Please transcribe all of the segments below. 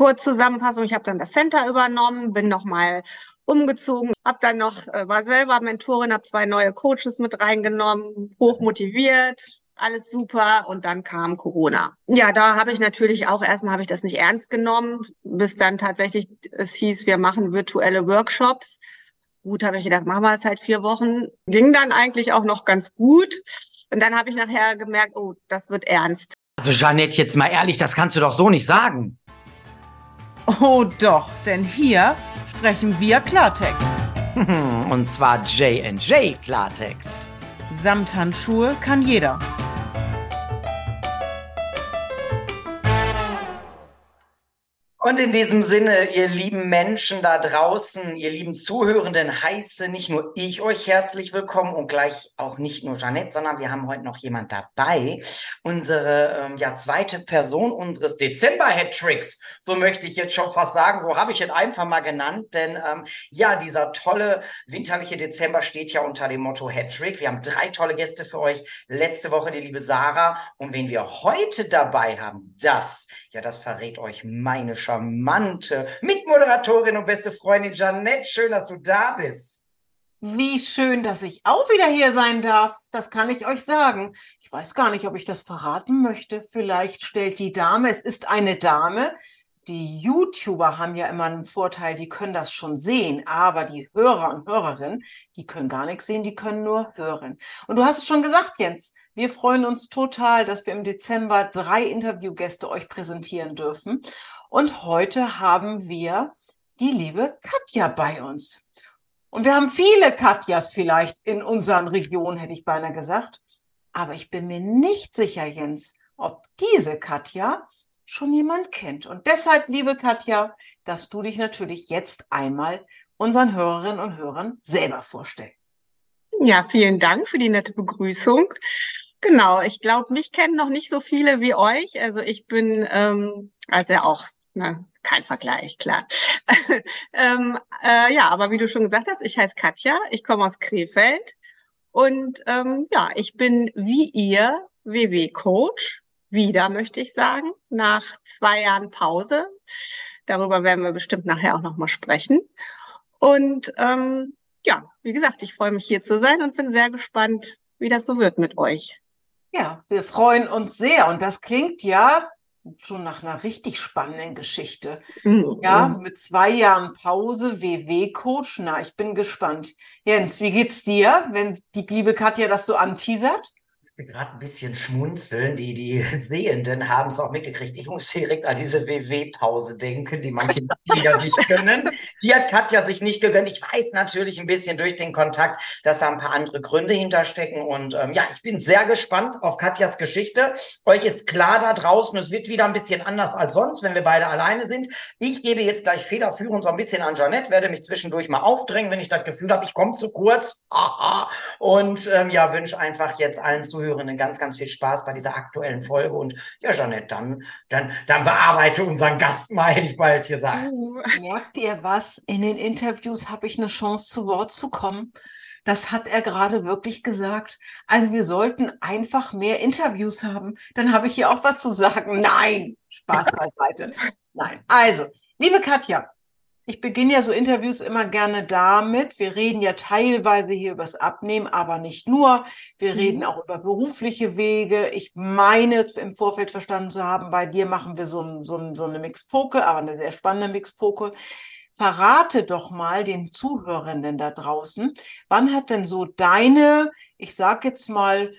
kurz Zusammenfassung, ich habe dann das Center übernommen, bin nochmal umgezogen, habe dann noch, äh, war selber Mentorin, habe zwei neue Coaches mit reingenommen, hoch motiviert, alles super und dann kam Corona. Ja, da habe ich natürlich auch erstmal habe ich das nicht ernst genommen, bis dann tatsächlich es hieß, wir machen virtuelle Workshops. Gut, habe ich gedacht, machen wir es halt vier Wochen. Ging dann eigentlich auch noch ganz gut. Und dann habe ich nachher gemerkt, oh, das wird ernst. Also Jeanette, jetzt mal ehrlich, das kannst du doch so nicht sagen. Oh doch, denn hier sprechen wir Klartext. Und zwar J&J Klartext. Samthandschuhe kann jeder. Und in diesem Sinne, ihr lieben Menschen da draußen, ihr lieben Zuhörenden, heiße nicht nur ich euch herzlich willkommen und gleich auch nicht nur Jeanette, sondern wir haben heute noch jemand dabei. Unsere ähm, ja, zweite Person unseres Dezember-Hattricks, so möchte ich jetzt schon fast sagen, so habe ich ihn einfach mal genannt, denn ähm, ja, dieser tolle winterliche Dezember steht ja unter dem Motto Hattrick. Wir haben drei tolle Gäste für euch. Letzte Woche die liebe Sarah und wen wir heute dabei haben, das, ja, das verrät euch meine Sch charmante Mitmoderatorin und beste Freundin Janette. Schön, dass du da bist. Wie schön, dass ich auch wieder hier sein darf. Das kann ich euch sagen. Ich weiß gar nicht, ob ich das verraten möchte. Vielleicht stellt die Dame, es ist eine Dame. Die YouTuber haben ja immer einen Vorteil, die können das schon sehen, aber die Hörer und Hörerinnen, die können gar nichts sehen, die können nur hören. Und du hast es schon gesagt, Jens, wir freuen uns total, dass wir im Dezember drei Interviewgäste euch präsentieren dürfen. Und heute haben wir die liebe Katja bei uns. Und wir haben viele Katjas vielleicht in unseren Regionen, hätte ich beinahe gesagt. Aber ich bin mir nicht sicher, Jens, ob diese Katja schon jemand kennt. Und deshalb, liebe Katja, dass du dich natürlich jetzt einmal unseren Hörerinnen und Hörern selber vorstellst. Ja, vielen Dank für die nette Begrüßung. Genau, ich glaube, mich kennen noch nicht so viele wie euch. Also ich bin ähm, also ja auch na, kein Vergleich, klar. ähm, äh, ja, aber wie du schon gesagt hast, ich heiße Katja, ich komme aus Krefeld und ähm, ja, ich bin wie ihr WW-Coach, wieder möchte ich sagen, nach zwei Jahren Pause. Darüber werden wir bestimmt nachher auch nochmal sprechen. Und ähm, ja, wie gesagt, ich freue mich hier zu sein und bin sehr gespannt, wie das so wird mit euch. Ja, wir freuen uns sehr. Und das klingt ja schon nach einer richtig spannenden Geschichte. Mhm. Ja, mit zwei Jahren Pause, WW-Coach. Na, ich bin gespannt. Jens, wie geht's dir, wenn die liebe Katja das so anteasert? Musste gerade ein bisschen schmunzeln. Die, die Sehenden haben es auch mitgekriegt. Ich muss direkt an diese WW-Pause denken, die manche Mitglieder sich gönnen. Die hat Katja sich nicht gegönnt. Ich weiß natürlich ein bisschen durch den Kontakt, dass da ein paar andere Gründe hinterstecken. Und ähm, ja, ich bin sehr gespannt auf Katjas Geschichte. Euch ist klar da draußen, es wird wieder ein bisschen anders als sonst, wenn wir beide alleine sind. Ich gebe jetzt gleich federführend so ein bisschen an Janette, werde mich zwischendurch mal aufdrängen, wenn ich das Gefühl habe, ich komme zu kurz. Und ähm, ja, wünsche einfach jetzt allen Zuhörenden ganz, ganz viel Spaß bei dieser aktuellen Folge. Und ja, Jeanette, dann, dann, dann bearbeite unseren Gast mal, hätte ich bald gesagt. Merkt ihr was? In den Interviews habe ich eine Chance, zu Wort zu kommen. Das hat er gerade wirklich gesagt. Also wir sollten einfach mehr Interviews haben. Dann habe ich hier auch was zu sagen. Nein, Spaß beiseite. Nein. Also, liebe Katja, ich beginne ja so Interviews immer gerne damit. Wir reden ja teilweise hier übers Abnehmen, aber nicht nur. Wir mhm. reden auch über berufliche Wege. Ich meine im Vorfeld verstanden zu haben, bei dir machen wir so, so, so eine Mixpoke, aber eine sehr spannende Mixpoke. Verrate doch mal den Zuhörenden da draußen, wann hat denn so deine, ich sag jetzt mal,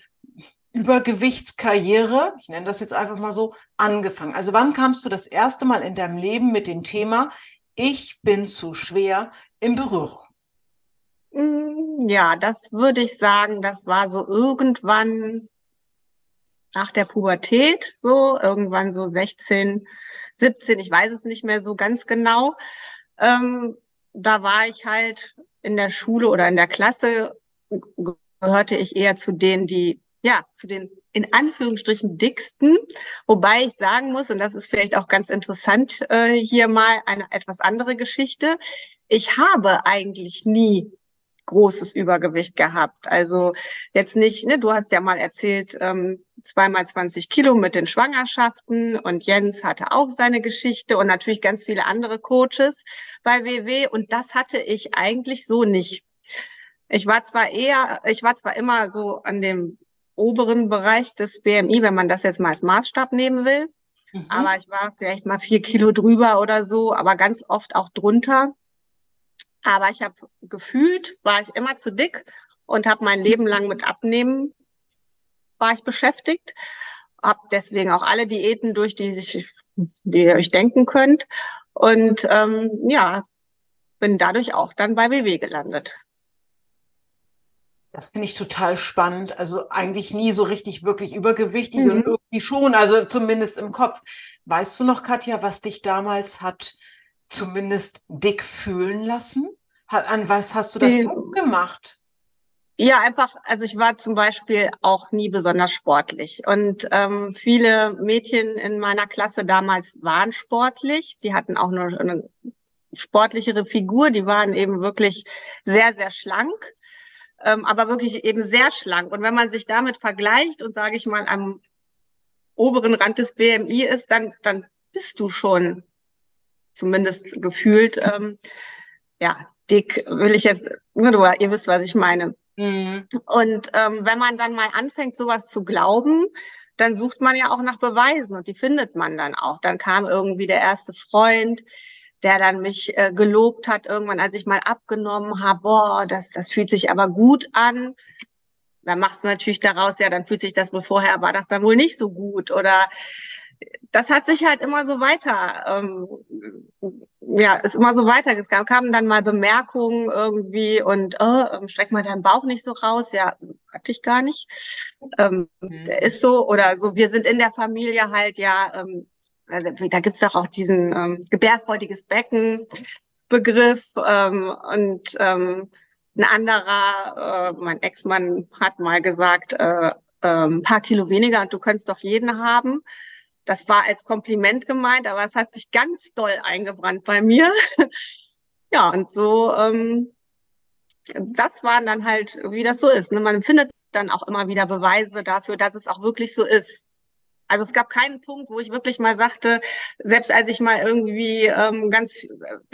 Übergewichtskarriere, ich nenne das jetzt einfach mal so, angefangen? Also wann kamst du das erste Mal in deinem Leben mit dem Thema, ich bin zu schwer in Berührung? Mm, ja, das würde ich sagen, das war so irgendwann nach der Pubertät, so irgendwann so 16, 17, ich weiß es nicht mehr so ganz genau. Ähm, da war ich halt in der Schule oder in der Klasse, gehörte ich eher zu denen, die ja, zu den in Anführungsstrichen dicksten, wobei ich sagen muss, und das ist vielleicht auch ganz interessant, äh, hier mal eine etwas andere Geschichte. Ich habe eigentlich nie großes Übergewicht gehabt. Also jetzt nicht, ne, du hast ja mal erzählt, ähm, zweimal 20 Kilo mit den Schwangerschaften und Jens hatte auch seine Geschichte und natürlich ganz viele andere Coaches bei WW und das hatte ich eigentlich so nicht. Ich war zwar eher, ich war zwar immer so an dem oberen Bereich des BMI, wenn man das jetzt mal als Maßstab nehmen will, mhm. aber ich war vielleicht mal vier Kilo drüber oder so, aber ganz oft auch drunter. Aber ich habe gefühlt, war ich immer zu dick und habe mein Leben lang mit Abnehmen war ich beschäftigt. Habe deswegen auch alle Diäten durch, die sich, die ihr euch denken könnt. Und ähm, ja, bin dadurch auch dann bei WW gelandet. Das finde ich total spannend. Also eigentlich nie so richtig wirklich übergewichtig mhm. und irgendwie schon, also zumindest im Kopf. Weißt du noch, Katja, was dich damals hat zumindest dick fühlen lassen? An was hast du das äh, gemacht? Ja, einfach, also ich war zum Beispiel auch nie besonders sportlich. Und ähm, viele Mädchen in meiner Klasse damals waren sportlich. Die hatten auch nur eine sportlichere Figur. Die waren eben wirklich sehr, sehr schlank, ähm, aber wirklich eben sehr schlank. Und wenn man sich damit vergleicht und, sage ich mal, am oberen Rand des BMI ist, dann, dann bist du schon zumindest gefühlt, ähm, ja, dick will ich jetzt, ihr wisst, was ich meine. Mhm. Und ähm, wenn man dann mal anfängt, sowas zu glauben, dann sucht man ja auch nach Beweisen und die findet man dann auch. Dann kam irgendwie der erste Freund, der dann mich äh, gelobt hat, irgendwann, als ich mal abgenommen habe, boah, das, das fühlt sich aber gut an. Dann machst du natürlich daraus, ja, dann fühlt sich das wohl vorher, war das dann wohl nicht so gut. Oder das hat sich halt immer so weiter, ähm, ja, ist immer so weiter. Es kamen dann mal Bemerkungen irgendwie und oh, ähm, streck mal deinen Bauch nicht so raus. Ja, hatte ich gar nicht. Ähm, mhm. Der ist so oder so. Wir sind in der Familie halt ja. Ähm, also, da gibt's doch auch diesen ähm, gebärfreudiges Becken Begriff ähm, und ähm, ein anderer, äh, mein Ex-Mann hat mal gesagt, äh, äh, ein paar Kilo weniger und du könntest doch jeden haben. Das war als Kompliment gemeint, aber es hat sich ganz doll eingebrannt bei mir. ja, und so, ähm, das waren dann halt, wie das so ist. Ne? Man findet dann auch immer wieder Beweise dafür, dass es auch wirklich so ist. Also es gab keinen Punkt, wo ich wirklich mal sagte, selbst als ich mal irgendwie ähm, ganz,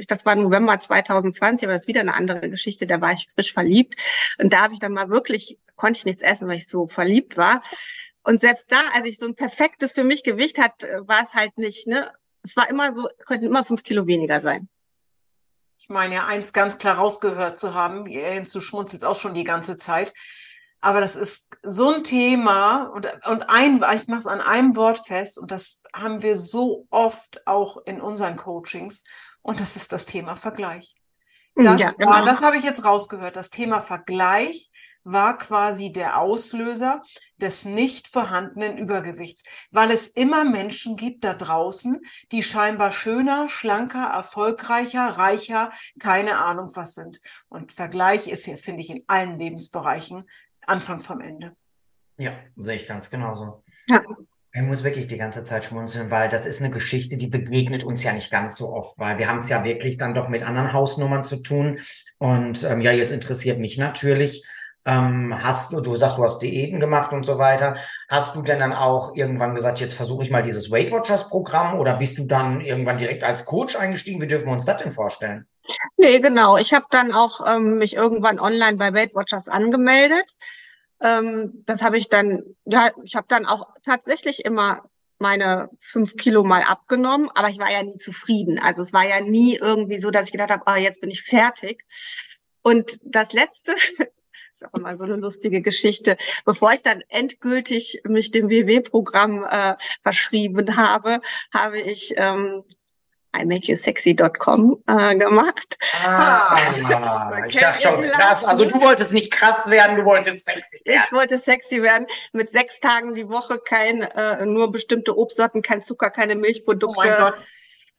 das war November 2020, aber das ist wieder eine andere Geschichte, da war ich frisch verliebt. Und da habe ich dann mal wirklich, konnte ich nichts essen, weil ich so verliebt war. Und selbst da, als ich so ein perfektes für mich Gewicht hat, äh, war es halt nicht, ne? Es war immer so, könnten immer fünf Kilo weniger sein. Ich meine ja, eins ganz klar rausgehört zu haben, zu schmunzelt auch schon die ganze Zeit. Aber das ist so ein Thema und, und ein, ich mache es an einem Wort fest und das haben wir so oft auch in unseren Coachings und das ist das Thema Vergleich. Das, ja, genau. das habe ich jetzt rausgehört, das Thema Vergleich war quasi der Auslöser des nicht vorhandenen Übergewichts, weil es immer Menschen gibt da draußen, die scheinbar schöner, schlanker, erfolgreicher, reicher, keine Ahnung was sind. Und Vergleich ist hier, finde ich, in allen Lebensbereichen Anfang vom Ende. Ja, sehe ich ganz genauso. Ja. Ich muss wirklich die ganze Zeit schmunzeln, weil das ist eine Geschichte, die begegnet uns ja nicht ganz so oft, weil wir haben es ja wirklich dann doch mit anderen Hausnummern zu tun. Und ähm, ja, jetzt interessiert mich natürlich, ähm, hast du, du sagst, du hast Diäten gemacht und so weiter. Hast du denn dann auch irgendwann gesagt, jetzt versuche ich mal dieses Weight Watchers Programm oder bist du dann irgendwann direkt als Coach eingestiegen? Wie dürfen wir uns das denn vorstellen? Nee, genau. Ich habe dann auch ähm, mich irgendwann online bei Weight Watchers angemeldet. Ähm, das habe ich dann, ja, ich habe dann auch tatsächlich immer meine fünf Kilo mal abgenommen, aber ich war ja nie zufrieden. Also es war ja nie irgendwie so, dass ich gedacht habe, ah, jetzt bin ich fertig. Und das letzte, ist auch immer so eine lustige Geschichte. Bevor ich dann endgültig mich dem WW-Programm äh, verschrieben habe, habe ich ähm, imakeyousexy.com äh, gemacht. Ah, ich dachte schon krass. Also du wolltest nicht krass werden, du wolltest sexy werden. Ich wollte sexy werden. Mit sechs Tagen die Woche kein, äh, nur bestimmte Obstsorten, kein Zucker, keine Milchprodukte. Oh mein Gott.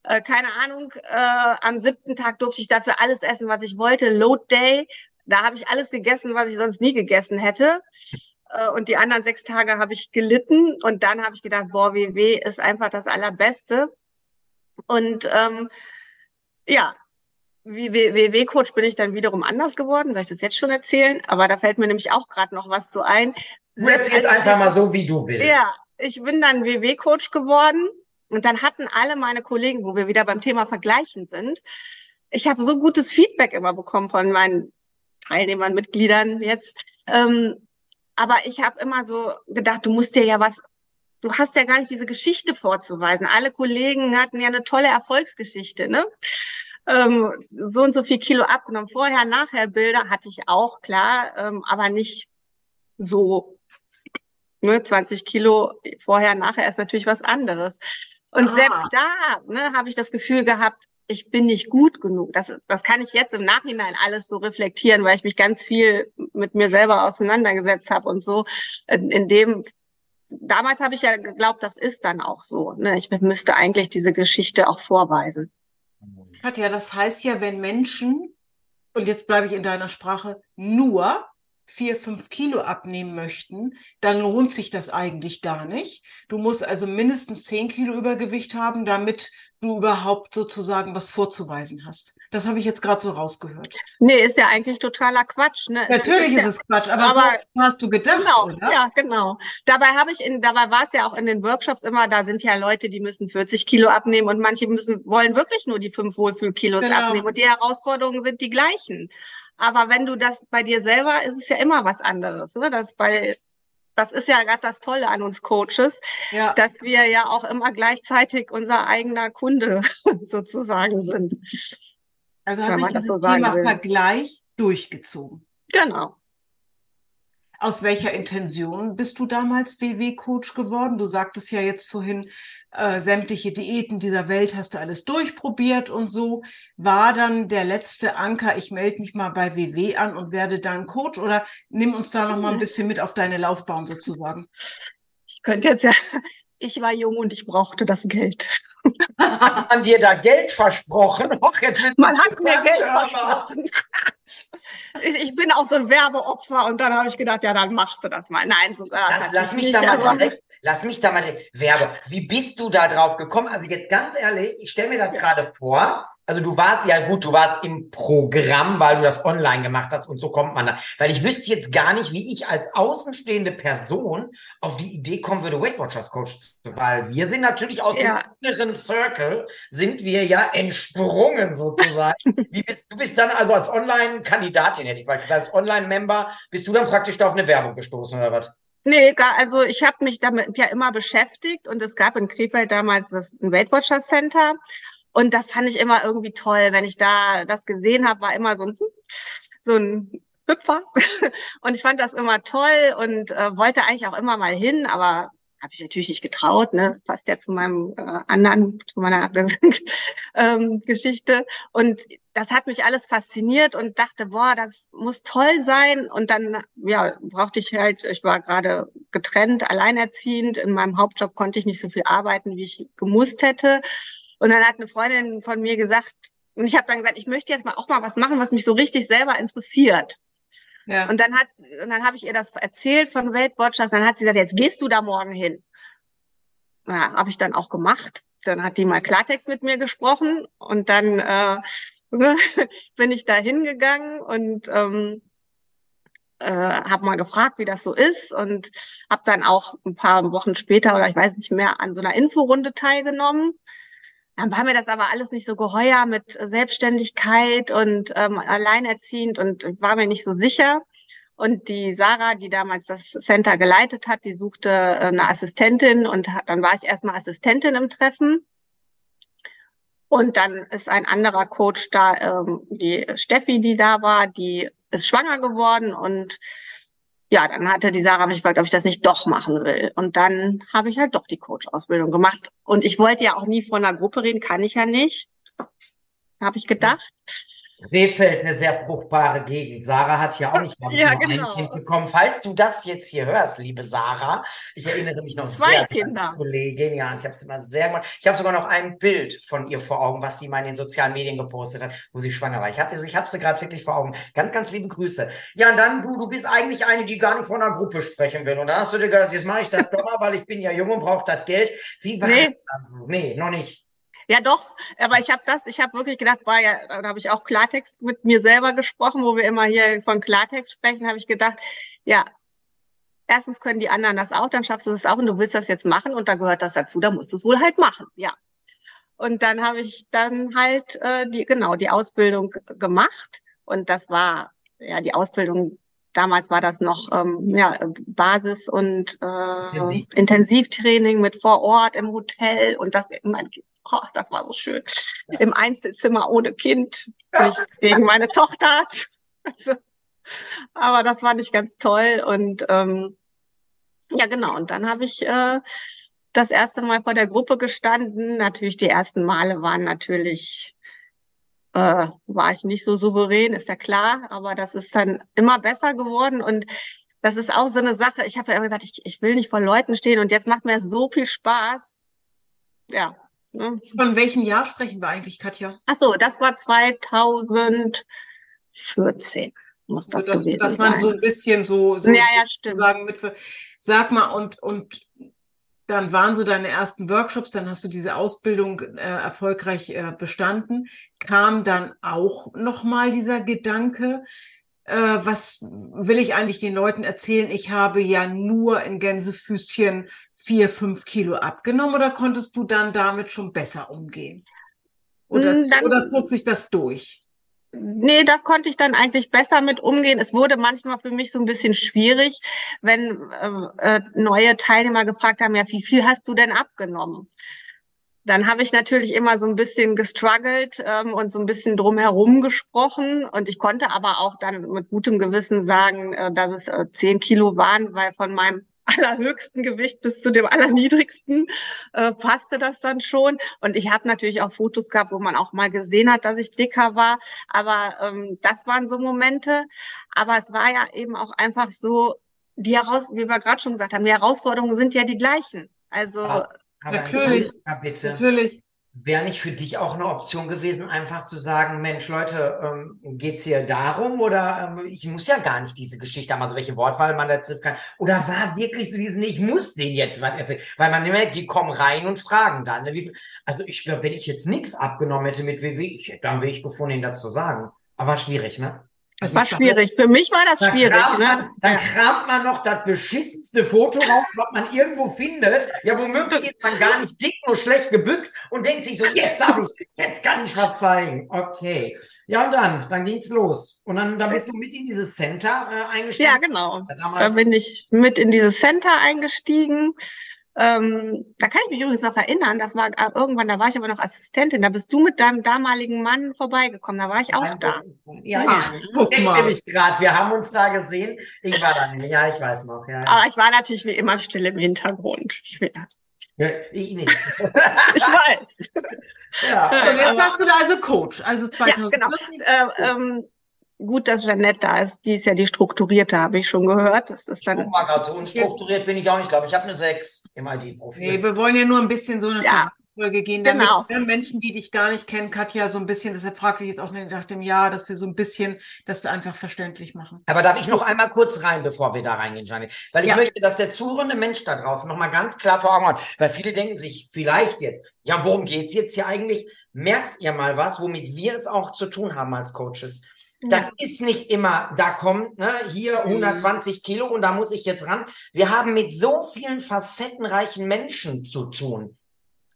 Äh, keine Ahnung, äh, am siebten Tag durfte ich dafür alles essen, was ich wollte. Load Day, da habe ich alles gegessen, was ich sonst nie gegessen hätte. Äh, und die anderen sechs Tage habe ich gelitten. Und dann habe ich gedacht, boah, WW ist einfach das Allerbeste. Und ähm, ja, wie WW-Coach bin ich dann wiederum anders geworden. Soll ich das jetzt schon erzählen? Aber da fällt mir nämlich auch gerade noch was zu ein. Du erzählst einfach mal so, wie du willst. Ja, ich bin dann WW-Coach geworden und dann hatten alle meine Kollegen, wo wir wieder beim Thema Vergleichen sind, ich habe so gutes Feedback immer bekommen von meinen Teilnehmern, Mitgliedern jetzt. Ähm, aber ich habe immer so gedacht, du musst dir ja was, du hast ja gar nicht diese Geschichte vorzuweisen. Alle Kollegen hatten ja eine tolle Erfolgsgeschichte, ne? Ähm, so und so viel Kilo abgenommen. Vorher, nachher Bilder hatte ich auch, klar, ähm, aber nicht so. Ne, 20 Kilo vorher, nachher ist natürlich was anderes. Und ah. selbst da ne, habe ich das Gefühl gehabt, ich bin nicht gut genug. Das, das kann ich jetzt im Nachhinein alles so reflektieren, weil ich mich ganz viel mit mir selber auseinandergesetzt habe und so. In, in dem, damals habe ich ja geglaubt, das ist dann auch so. Ne? Ich müsste eigentlich diese Geschichte auch vorweisen. Katja, das heißt ja, wenn Menschen, und jetzt bleibe ich in deiner Sprache, nur vier, fünf Kilo abnehmen möchten, dann lohnt sich das eigentlich gar nicht. Du musst also mindestens zehn Kilo Übergewicht haben, damit du überhaupt sozusagen was vorzuweisen hast. Das habe ich jetzt gerade so rausgehört. Nee, ist ja eigentlich totaler Quatsch. Ne? Natürlich ist, ist es Quatsch, aber, aber so hast du gedacht, genau, oder? Ja, genau. Dabei habe ich in, dabei war es ja auch in den Workshops immer, da sind ja Leute, die müssen 40 Kilo abnehmen und manche müssen, wollen wirklich nur die fünf Wohlfühlkilos genau. abnehmen und die Herausforderungen sind die gleichen. Aber wenn du das bei dir selber, ist es ja immer was anderes. Ne? Das bei das ist ja gerade das Tolle an uns Coaches, ja. dass wir ja auch immer gleichzeitig unser eigener Kunde sozusagen sind. Also hat sich das so Thema will. Vergleich durchgezogen. Genau. Aus welcher Intention bist du damals WW-Coach geworden? Du sagtest ja jetzt vorhin, äh, sämtliche Diäten dieser Welt hast du alles durchprobiert und so. War dann der letzte Anker, ich melde mich mal bei WW an und werde dann Coach oder nimm uns da noch mal ein mhm. bisschen mit auf deine Laufbahn sozusagen. Ich könnte jetzt ja, ich war jung und ich brauchte das Geld. Haben dir da Geld versprochen? Och, Man hat mir Geld versprochen. Ich, ich, bin auch so ein Werbeopfer und dann habe ich gedacht, ja, dann machst du das mal. Nein, sogar. Lass, lass mich nicht, da mal direkt, lass mich da mal direkt, Werbe. Wie bist du da drauf gekommen? Also jetzt ganz ehrlich, ich stelle mir das ja. gerade vor, also du warst ja gut, du warst im Programm, weil du das online gemacht hast und so kommt man da. Weil ich wüsste jetzt gar nicht, wie ich als außenstehende Person auf die Idee kommen würde, Weight Watchers Coach zu weil wir sind natürlich aus ja. dem inneren Circle, sind wir ja entsprungen sozusagen. wie bist, du bist dann also als Online-Kandidatin, hätte ich mal gesagt, als Online-Member, bist du dann praktisch da auf eine Werbung gestoßen oder was? Nee, gar, also ich habe mich damit ja immer beschäftigt und es gab in Krefeld damals das Weight Watchers Center und das fand ich immer irgendwie toll. Wenn ich da das gesehen habe, war immer so ein, so ein Hüpfer. und ich fand das immer toll und äh, wollte eigentlich auch immer mal hin, aber habe ich natürlich nicht getraut, ne? Passt ja zu meinem äh, anderen, zu meiner ähm, Geschichte. Und das hat mich alles fasziniert und dachte, boah, das muss toll sein. Und dann, ja, brauchte ich halt, ich war gerade getrennt, alleinerziehend. In meinem Hauptjob konnte ich nicht so viel arbeiten, wie ich gemusst hätte. Und dann hat eine Freundin von mir gesagt, und ich habe dann gesagt, ich möchte jetzt mal auch mal was machen, was mich so richtig selber interessiert. Ja. Und dann hat, und dann habe ich ihr das erzählt von Weight Watchers. Dann hat sie gesagt, jetzt gehst du da morgen hin. Ja, habe ich dann auch gemacht. Dann hat die mal Klartext mit mir gesprochen und dann äh, bin ich da hingegangen und ähm, äh, habe mal gefragt, wie das so ist und habe dann auch ein paar Wochen später oder ich weiß nicht mehr an so einer Inforunde teilgenommen. Dann war mir das aber alles nicht so geheuer mit Selbstständigkeit und ähm, alleinerziehend und war mir nicht so sicher. Und die Sarah, die damals das Center geleitet hat, die suchte äh, eine Assistentin und dann war ich erstmal Assistentin im Treffen. Und dann ist ein anderer Coach da, ähm, die Steffi, die da war, die ist schwanger geworden und ja, dann hatte die Sarah mich gefragt, ob ich das nicht doch machen will. Und dann habe ich halt doch die Coach-Ausbildung gemacht. Und ich wollte ja auch nie von einer Gruppe reden, kann ich ja nicht. Habe ich gedacht. Rehfeld eine sehr fruchtbare Gegend. Sarah hat ja auch nicht ich, ja, genau. ein Kind bekommen. Falls du das jetzt hier hörst, liebe Sarah, ich erinnere mich noch Zwei sehr Kinder. an die Kollegin, ja, und ich habe es immer sehr gemacht. Ich habe sogar noch ein Bild von ihr vor Augen, was sie mal in den sozialen Medien gepostet hat, wo sie schwanger war. Ich habe ich hab sie gerade wirklich vor Augen. Ganz, ganz liebe Grüße. Ja, und dann du, du bist eigentlich eine, die gar nicht von einer Gruppe sprechen will. Und dann hast du dir gedacht, jetzt mache ich das doch mal, weil ich bin ja jung und brauche das Geld. Wie war nee. das dann so? Nee, noch nicht. Ja, doch, aber ich habe das, ich habe wirklich gedacht, war ja, da habe ich auch Klartext mit mir selber gesprochen, wo wir immer hier von Klartext sprechen, habe ich gedacht, ja, erstens können die anderen das auch, dann schaffst du das auch und du willst das jetzt machen und da gehört das dazu, da musst du es wohl halt machen, ja. Und dann habe ich dann halt äh, die genau die Ausbildung gemacht und das war ja die Ausbildung. Damals war das noch ähm, ja Basis und äh, Intensiv. Intensivtraining mit vor Ort im Hotel und das oh, das war so schön ja. im Einzelzimmer ohne Kind nichts gegen meine Tochter. Also, aber das war nicht ganz toll und ähm, ja genau und dann habe ich äh, das erste Mal vor der Gruppe gestanden. Natürlich, die ersten Male waren natürlich, äh, war ich nicht so souverän, ist ja klar, aber das ist dann immer besser geworden und das ist auch so eine Sache. Ich habe ja immer gesagt, ich, ich will nicht vor Leuten stehen und jetzt macht mir so viel Spaß. Ja. Ne? Von welchem Jahr sprechen wir eigentlich, Katja? Ach so, das war 2014 muss das, also das gewesen dass sein. Dass man so ein bisschen so, so ja, ja, stimmt. Sagen, mit, sag mal, und, und dann waren so deine ersten Workshops, dann hast du diese Ausbildung äh, erfolgreich äh, bestanden. Kam dann auch nochmal dieser Gedanke, äh, was will ich eigentlich den Leuten erzählen? Ich habe ja nur in Gänsefüßchen vier, fünf Kilo abgenommen oder konntest du dann damit schon besser umgehen? Oder, hm, dann, oder zog sich das durch? Nee, da konnte ich dann eigentlich besser mit umgehen. Es wurde manchmal für mich so ein bisschen schwierig, wenn äh, äh, neue Teilnehmer gefragt haben, ja, wie viel hast du denn abgenommen? Dann habe ich natürlich immer so ein bisschen gestruggelt ähm, und so ein bisschen drumherum gesprochen. Und ich konnte aber auch dann mit gutem Gewissen sagen, äh, dass es äh, zehn Kilo waren, weil von meinem allerhöchsten Gewicht bis zu dem allerniedrigsten äh, passte das dann schon. Und ich habe natürlich auch Fotos gehabt, wo man auch mal gesehen hat, dass ich dicker war. Aber ähm, das waren so Momente. Aber es war ja eben auch einfach so, die Heraus wie wir gerade schon gesagt haben, die Herausforderungen sind ja die gleichen. Also aber, aber natürlich, bitte. natürlich wäre nicht für dich auch eine Option gewesen, einfach zu sagen, Mensch, Leute, ähm, geht hier darum oder ähm, ich muss ja gar nicht diese Geschichte haben, also welche Wortwahl man da trifft kann. Oder war wirklich so diesen, ich muss den jetzt was erzählen, weil man merkt, die kommen rein und fragen dann. Ne? also ich glaube, wenn ich jetzt nichts abgenommen hätte mit WW, ich hätte dann Weg gefunden, ihn dazu sagen. Aber schwierig, ne? Das war schwierig. Für mich war das schwierig. Kramt man, ne? Dann ja. kramt man noch das beschissenste Foto raus, was man irgendwo findet. Ja, womöglich ist man gar nicht dick, nur schlecht gebückt und denkt sich so, jetzt habe ich, jetzt kann ich was zeigen. Okay. Ja, und dann, dann ging's los. Und dann, dann bist du mit in dieses Center äh, eingestiegen. Ja, genau. Da bin ich mit in dieses Center eingestiegen. Ähm, da kann ich mich übrigens noch erinnern, das war äh, irgendwann, da war ich aber noch Assistentin, da bist du mit deinem damaligen Mann vorbeigekommen, da war ich auch ja, da. ja, ja, guck mal. Ich gerade, wir haben uns da gesehen, ich war da nicht, ja, ich weiß noch. Ja, aber ich war natürlich wie immer still im Hintergrund. Ja, ich nicht. ich weiß. Ja. Und jetzt machst du da also Coach, also 2014. Ja, genau. Äh, ähm, gut, dass Jeanette da ist. Die ist ja die strukturierte, habe ich schon gehört. Das ist dann. Guck mal gerade, so unstrukturiert bin ich auch nicht. Ich glaube, ich habe eine 6 im ID-Profil. Nee, wir wollen ja nur ein bisschen so eine ja. Folge gehen, damit genau. Menschen, die dich gar nicht kennen, Katja, so ein bisschen, deshalb fragte ich jetzt auch nach dem Jahr, dass wir so ein bisschen, dass wir einfach verständlich machen. Aber darf ich noch einmal kurz rein, bevor wir da reingehen, Janet? Weil ich ja. möchte, dass der zuhörende Mensch da draußen nochmal ganz klar vor Augen hat, weil viele denken sich vielleicht jetzt, ja, worum geht's jetzt hier eigentlich? Merkt ihr mal was, womit wir es auch zu tun haben als Coaches? Das ja. ist nicht immer, da kommt ne, hier 120 mhm. Kilo und da muss ich jetzt ran. Wir haben mit so vielen facettenreichen Menschen zu tun.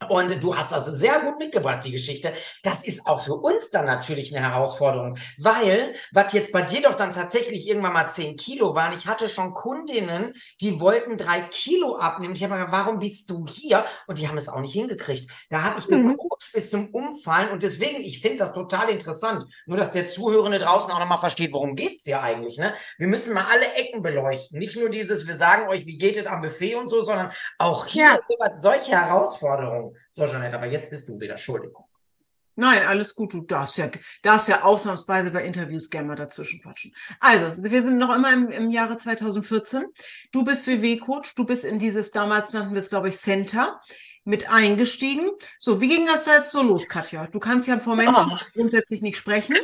Und du hast das sehr gut mitgebracht, die Geschichte. Das ist auch für uns dann natürlich eine Herausforderung, weil, was jetzt bei dir doch dann tatsächlich irgendwann mal 10 Kilo waren, ich hatte schon Kundinnen, die wollten drei Kilo abnehmen. Ich habe gesagt, warum bist du hier? Und die haben es auch nicht hingekriegt. Da habe ich mhm. gecoacht bis zum Umfallen und deswegen, ich finde das total interessant. Nur, dass der Zuhörende draußen auch nochmal versteht, worum geht's hier eigentlich, ne? Wir müssen mal alle Ecken beleuchten. Nicht nur dieses, wir sagen euch, wie geht es am Buffet und so, sondern auch hier ja. solche Herausforderungen. So, Jeanette, aber jetzt bist du wieder. Entschuldigung. Nein, alles gut. Du darfst ja, darfst ja ausnahmsweise bei Interviews gerne mal dazwischen quatschen. Also, wir sind noch immer im, im Jahre 2014. Du bist WW-Coach. Du bist in dieses, damals nannten wir es, glaube ich, Center mit eingestiegen. So, wie ging das da jetzt so los, Katja? Du kannst ja vor Menschen oh. grundsätzlich nicht sprechen.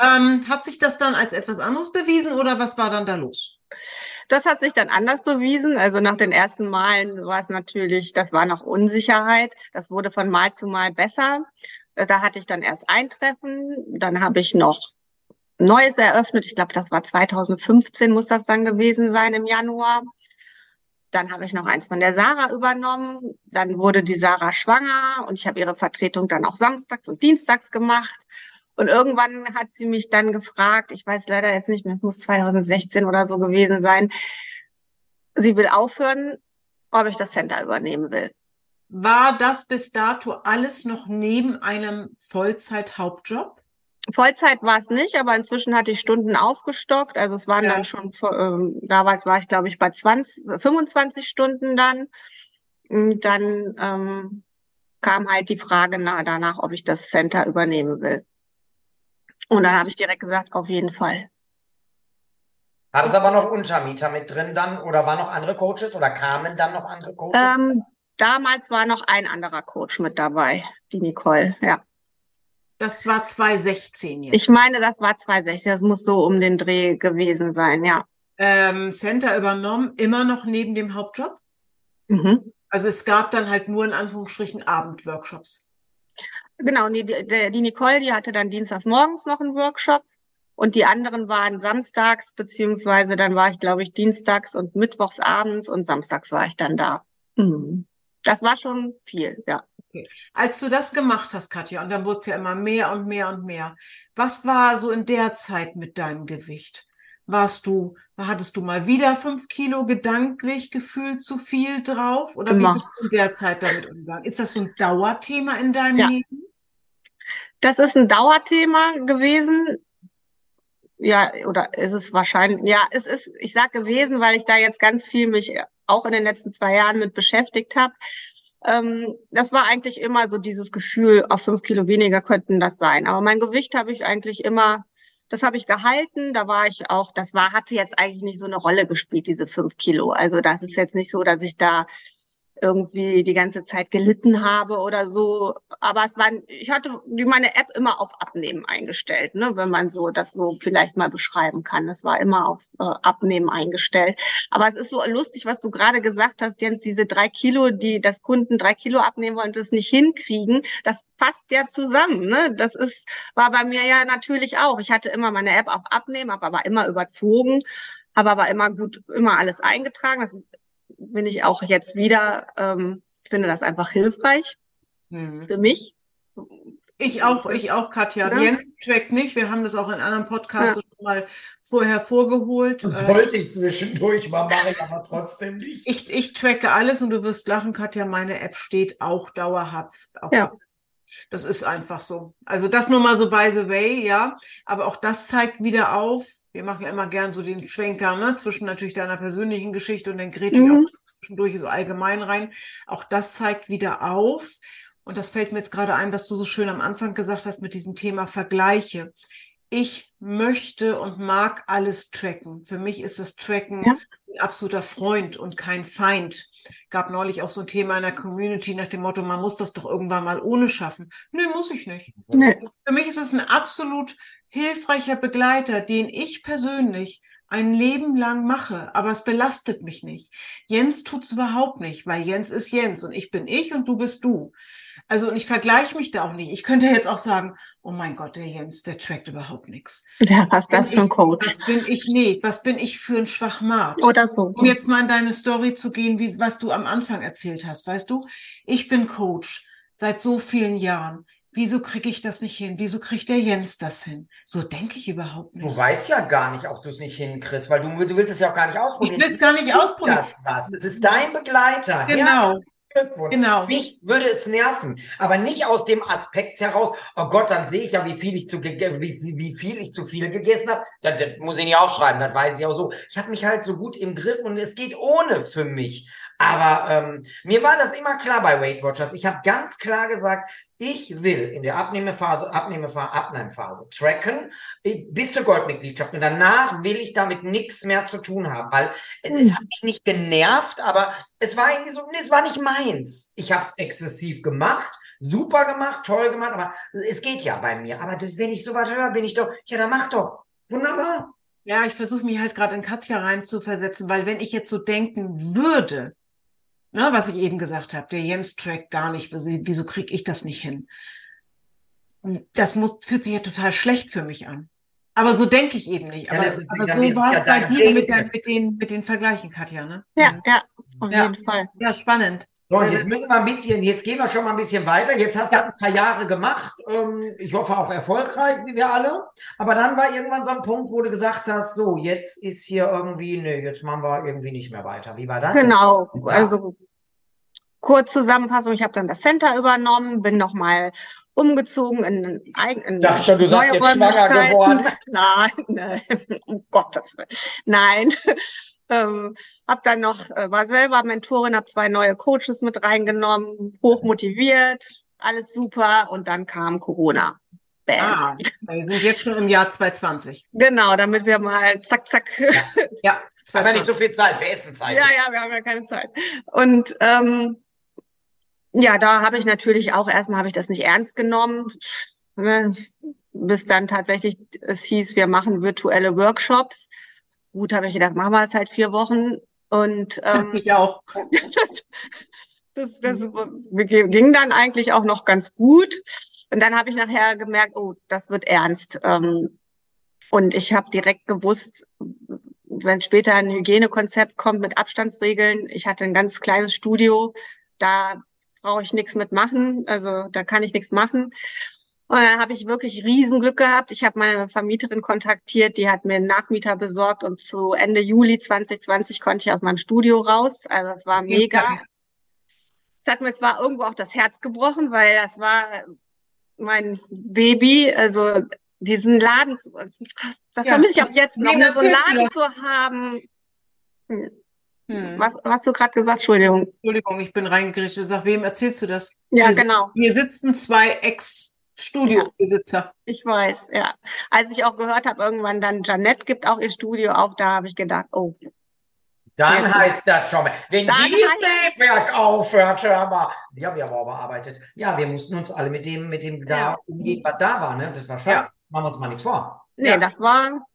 ähm, hat sich das dann als etwas anderes bewiesen oder was war dann da los? Das hat sich dann anders bewiesen. Also nach den ersten Malen war es natürlich, das war noch Unsicherheit. Das wurde von Mal zu Mal besser. Da hatte ich dann erst ein Treffen. Dann habe ich noch Neues eröffnet. Ich glaube, das war 2015 muss das dann gewesen sein im Januar. Dann habe ich noch eins von der Sarah übernommen. Dann wurde die Sarah schwanger und ich habe ihre Vertretung dann auch samstags und dienstags gemacht. Und irgendwann hat sie mich dann gefragt, ich weiß leider jetzt nicht mehr, es muss 2016 oder so gewesen sein, sie will aufhören, ob ich das Center übernehmen will. War das bis dato alles noch neben einem Vollzeit-Hauptjob? Vollzeit war es nicht, aber inzwischen hatte ich Stunden aufgestockt. Also es waren ja. dann schon, ähm, damals war ich glaube ich bei 20, 25 Stunden dann. Und dann ähm, kam halt die Frage nach, danach, ob ich das Center übernehmen will. Und dann habe ich direkt gesagt, auf jeden Fall. Hat es aber noch Untermieter mit drin dann oder waren noch andere Coaches oder kamen dann noch andere Coaches? Ähm, damals war noch ein anderer Coach mit dabei, die Nicole, ja. Das war 2016 jetzt. Ich meine, das war 2016. Das muss so um den Dreh gewesen sein, ja. Ähm, Center übernommen, immer noch neben dem Hauptjob? Mhm. Also es gab dann halt nur in Anführungsstrichen Abendworkshops. Genau, die, die, die Nicole, die hatte dann dienstags morgens noch einen Workshop und die anderen waren samstags, beziehungsweise dann war ich, glaube ich, dienstags und mittwochs abends und samstags war ich dann da. Mhm. Das war schon viel, ja. Okay. Als du das gemacht hast, Katja, und dann wurde es ja immer mehr und mehr und mehr, was war so in der Zeit mit deinem Gewicht? Warst du, hattest du mal wieder fünf Kilo gedanklich gefühlt zu viel drauf? Oder immer. wie bist du in der Zeit damit umgegangen? Ist das so ein Dauerthema in deinem ja. Leben? Das ist ein Dauerthema gewesen. Ja, oder ist es wahrscheinlich, ja, es ist, ich sag gewesen, weil ich da jetzt ganz viel mich auch in den letzten zwei Jahren mit beschäftigt habe. Ähm, das war eigentlich immer so dieses Gefühl, auf fünf Kilo weniger könnten das sein. Aber mein Gewicht habe ich eigentlich immer, das habe ich gehalten. Da war ich auch, das war, hatte jetzt eigentlich nicht so eine Rolle gespielt, diese fünf Kilo. Also das ist jetzt nicht so, dass ich da irgendwie die ganze Zeit gelitten habe oder so. Aber es war, ich hatte meine App immer auf Abnehmen eingestellt, ne, wenn man so das so vielleicht mal beschreiben kann. Es war immer auf äh, Abnehmen eingestellt. Aber es ist so lustig, was du gerade gesagt hast, Jens, diese drei Kilo, die das Kunden drei Kilo abnehmen wollen das nicht hinkriegen, das passt ja zusammen. Ne? Das ist, war bei mir ja natürlich auch. Ich hatte immer meine App auf Abnehmen, aber immer überzogen habe aber immer gut, immer alles eingetragen. Das bin ich auch jetzt wieder, ähm, ich finde das einfach hilfreich mhm. für mich. Ich auch, ich auch, Katja. Ja? Jens trackt nicht. Wir haben das auch in anderen Podcasts ja. schon mal vorher vorgeholt. Das äh, wollte ich zwischendurch mal, machen, aber trotzdem nicht. Ich, ich tracke alles und du wirst lachen, Katja. Meine App steht auch dauerhaft. Auch ja. Das ist einfach so. Also das nur mal so by the way, ja. Aber auch das zeigt wieder auf, wir machen ja immer gern so den Schwenker, ne, zwischen natürlich deiner persönlichen Geschichte und dann grätsche mhm. ich auch zwischendurch so allgemein rein. Auch das zeigt wieder auf. Und das fällt mir jetzt gerade ein, dass du so schön am Anfang gesagt hast mit diesem Thema Vergleiche. Ich möchte und mag alles tracken. Für mich ist das Tracken ja. Absoluter Freund und kein Feind. Gab neulich auch so ein Thema in der Community nach dem Motto, man muss das doch irgendwann mal ohne schaffen. Nö, muss ich nicht. Nee. Für mich ist es ein absolut hilfreicher Begleiter, den ich persönlich ein Leben lang mache, aber es belastet mich nicht. Jens tut's überhaupt nicht, weil Jens ist Jens und ich bin ich und du bist du. Also und ich vergleiche mich da auch nicht. Ich könnte jetzt auch sagen, oh mein Gott, der Jens, der trackt überhaupt nichts. Ja, was das für ein Coach? Was bin ich? Nee, was bin ich für ein Schwachmat? Oder so. Um jetzt mal in deine Story zu gehen, wie was du am Anfang erzählt hast, weißt du? Ich bin Coach seit so vielen Jahren wieso kriege ich das nicht hin? Wieso kriegt der Jens das hin? So denke ich überhaupt nicht. Du weißt ja gar nicht, ob du es nicht hinkriegst, weil du, du willst es ja auch gar nicht ausprobieren. Ich will es gar nicht ausprobieren. Das was. Es ist dein Begleiter. Genau. Ja. Glückwunsch. Genau. Mich würde es nerven, aber nicht aus dem Aspekt heraus, oh Gott, dann sehe ich ja, wie viel ich zu, wie, wie viel ich zu viel gegessen habe. Das, das muss ich nicht aufschreiben, das weiß ich auch so. Ich habe mich halt so gut im Griff und es geht ohne für mich. Aber ähm, mir war das immer klar bei Weight Watchers. Ich habe ganz klar gesagt, ich will in der Abnehmephase, Abnehmephase, Abnehmphase tracken äh, bis zur Goldmitgliedschaft. Und danach will ich damit nichts mehr zu tun haben, weil es, es hat mich nicht genervt, aber es war irgendwie so, es war nicht meins. Ich habe es exzessiv gemacht, super gemacht, toll gemacht, aber es geht ja bei mir. Aber wenn ich so weit höre, bin ich doch, ja, dann mach doch. Wunderbar. Ja, ich versuche mich halt gerade in Katja reinzuversetzen, weil wenn ich jetzt so denken würde, ne, was ich eben gesagt habe, der Jens trackt gar nicht, wieso, wieso kriege ich das nicht hin? Das muss, fühlt sich ja total schlecht für mich an. Aber so denke ich eben nicht. Ja, Aber, das ist- aber so war ja es bei dein dir mit, dein, mit, den, mit den Vergleichen, Katja, ne? Ja, Mhm. ja, auf Ja. jeden Fall. Ja, spannend. So, und jetzt müssen wir ein bisschen, jetzt gehen wir schon mal ein bisschen weiter. Jetzt hast du Ja. ein paar Jahre gemacht. Ähm, ich hoffe auch erfolgreich, wie wir alle. Aber dann war irgendwann so ein Punkt, wo du gesagt hast, so, jetzt ist hier irgendwie, nee, jetzt machen wir irgendwie nicht mehr weiter. Wie war das? Genau, Ja. also kurz Zusammenfassung, ich habe dann das Center übernommen, bin nochmal umgezogen in ein eigenen dachte schon, du sagst jetzt schwanger geworden. Nein, nein, um Gottes Willen. Nein. Ähm, hab dann noch, äh, war selber Mentorin, habe zwei neue Coaches mit reingenommen, hoch motiviert, alles super und dann kam Corona. Bam. Ah, wir sind jetzt schon im Jahr 2020. Genau, damit wir mal zack, zack. Ja, Aber nicht so viel Zeit für Essenszeit. Ja, ja, wir haben ja keine Zeit. Und ähm, ja, da habe ich natürlich auch erstmal habe ich das nicht ernst genommen, ne, bis dann tatsächlich es hieß, wir machen virtuelle Workshops. Gut, habe ich gedacht, machen wir es halt vier Wochen und ähm, Ich auch. das, das ging dann eigentlich auch noch ganz gut. Und dann habe ich nachher gemerkt, oh, das wird ernst. Ähm, und ich habe direkt gewusst, wenn später ein Hygienekonzept kommt mit Abstandsregeln, ich hatte ein ganz kleines Studio, da brauche ich nichts mitmachen, also da kann ich nichts machen. Und dann habe ich wirklich Riesenglück gehabt. Ich habe meine Vermieterin kontaktiert, die hat mir einen Nachmieter besorgt und zu Ende Juli 2020 konnte ich aus meinem Studio raus. Also es war mega. Es hat mir zwar irgendwo auch das Herz gebrochen, weil das war mein Baby. Also diesen Laden, zu, das Ja, vermisse ich auch jetzt noch, ne, so einen Laden zu haben. Hm. Was, was hast du gerade gesagt? Entschuldigung. Entschuldigung, ich bin reingerichtet. Sag, wem erzählst du das? Ja, Hier- genau. Hier sitzen zwei Ex-Studiobesitzer. Ich weiß, ja. Als ich auch gehört habe, irgendwann dann Janette gibt auch ihr Studio auf, da habe ich gedacht, oh, Dann Ja. heißt das schon mal, wenn heißt- Netzwerk aufhört, hör mal. Die haben wir aber auch bearbeitet. Ja, wir mussten uns alle mit dem, mit dem da Ja. umgehen, was da war, ne? Das war scheiße. Machen wir uns mal nichts vor. nee, Ja. das war.